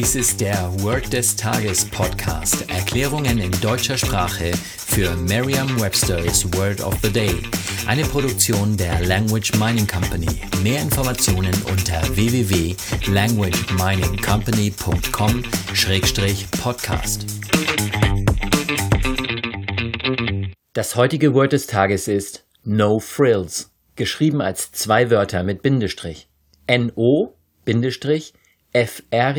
Dies ist der Word des Tages Podcast. Erklärungen in deutscher Sprache für Merriam-Webster's Word of the Day. Eine Produktion der Language Mining Company. Mehr Informationen unter www.languageminingcompany.com-podcast. Das heutige Word des Tages ist No Frills, geschrieben als zwei Wörter mit Bindestrich. N-O, Bindestrich, F-R-I-L-L-S.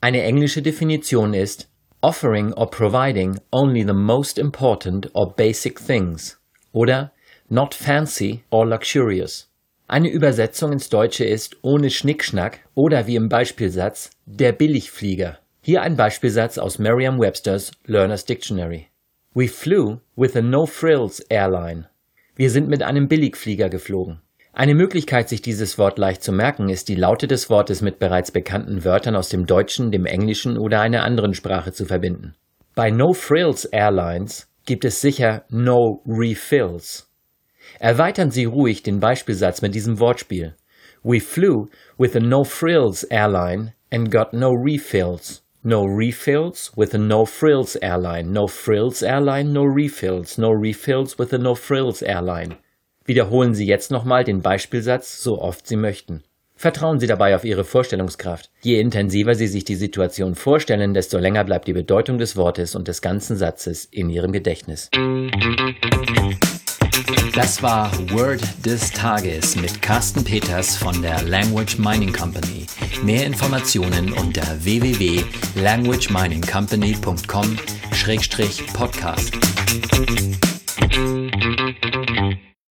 Eine englische Definition ist offering or providing only the most important or basic things oder not fancy or luxurious. Eine Übersetzung ins Deutsche ist ohne Schnickschnack oder wie im Beispielsatz der Billigflieger. Hier ein Beispielsatz aus Merriam-Webster's Learner's Dictionary. We flew with a no-frills airline. Wir sind mit einem Billigflieger geflogen. Eine Möglichkeit, sich dieses Wort leicht zu merken, ist die Laute des Wortes mit bereits bekannten Wörtern aus dem Deutschen, dem Englischen oder einer anderen Sprache zu verbinden. Bei No Frills Airlines gibt es sicher No Refills. Erweitern Sie ruhig den Beispielsatz mit diesem Wortspiel. We flew with a No Frills Airline and got no refills. No refills with a No Frills Airline. No Frills Airline, no refills. No refills with a No Frills Airline. Wiederholen Sie jetzt nochmal den Beispielsatz so oft Sie möchten. Vertrauen Sie dabei auf Ihre Vorstellungskraft. Je intensiver Sie sich die Situation vorstellen, desto länger bleibt die Bedeutung des Wortes und des ganzen Satzes in Ihrem Gedächtnis. Das war Word des Tages mit Carsten Peters von der Language Mining Company. Mehr Informationen unter www.languageminingcompany.com-podcast.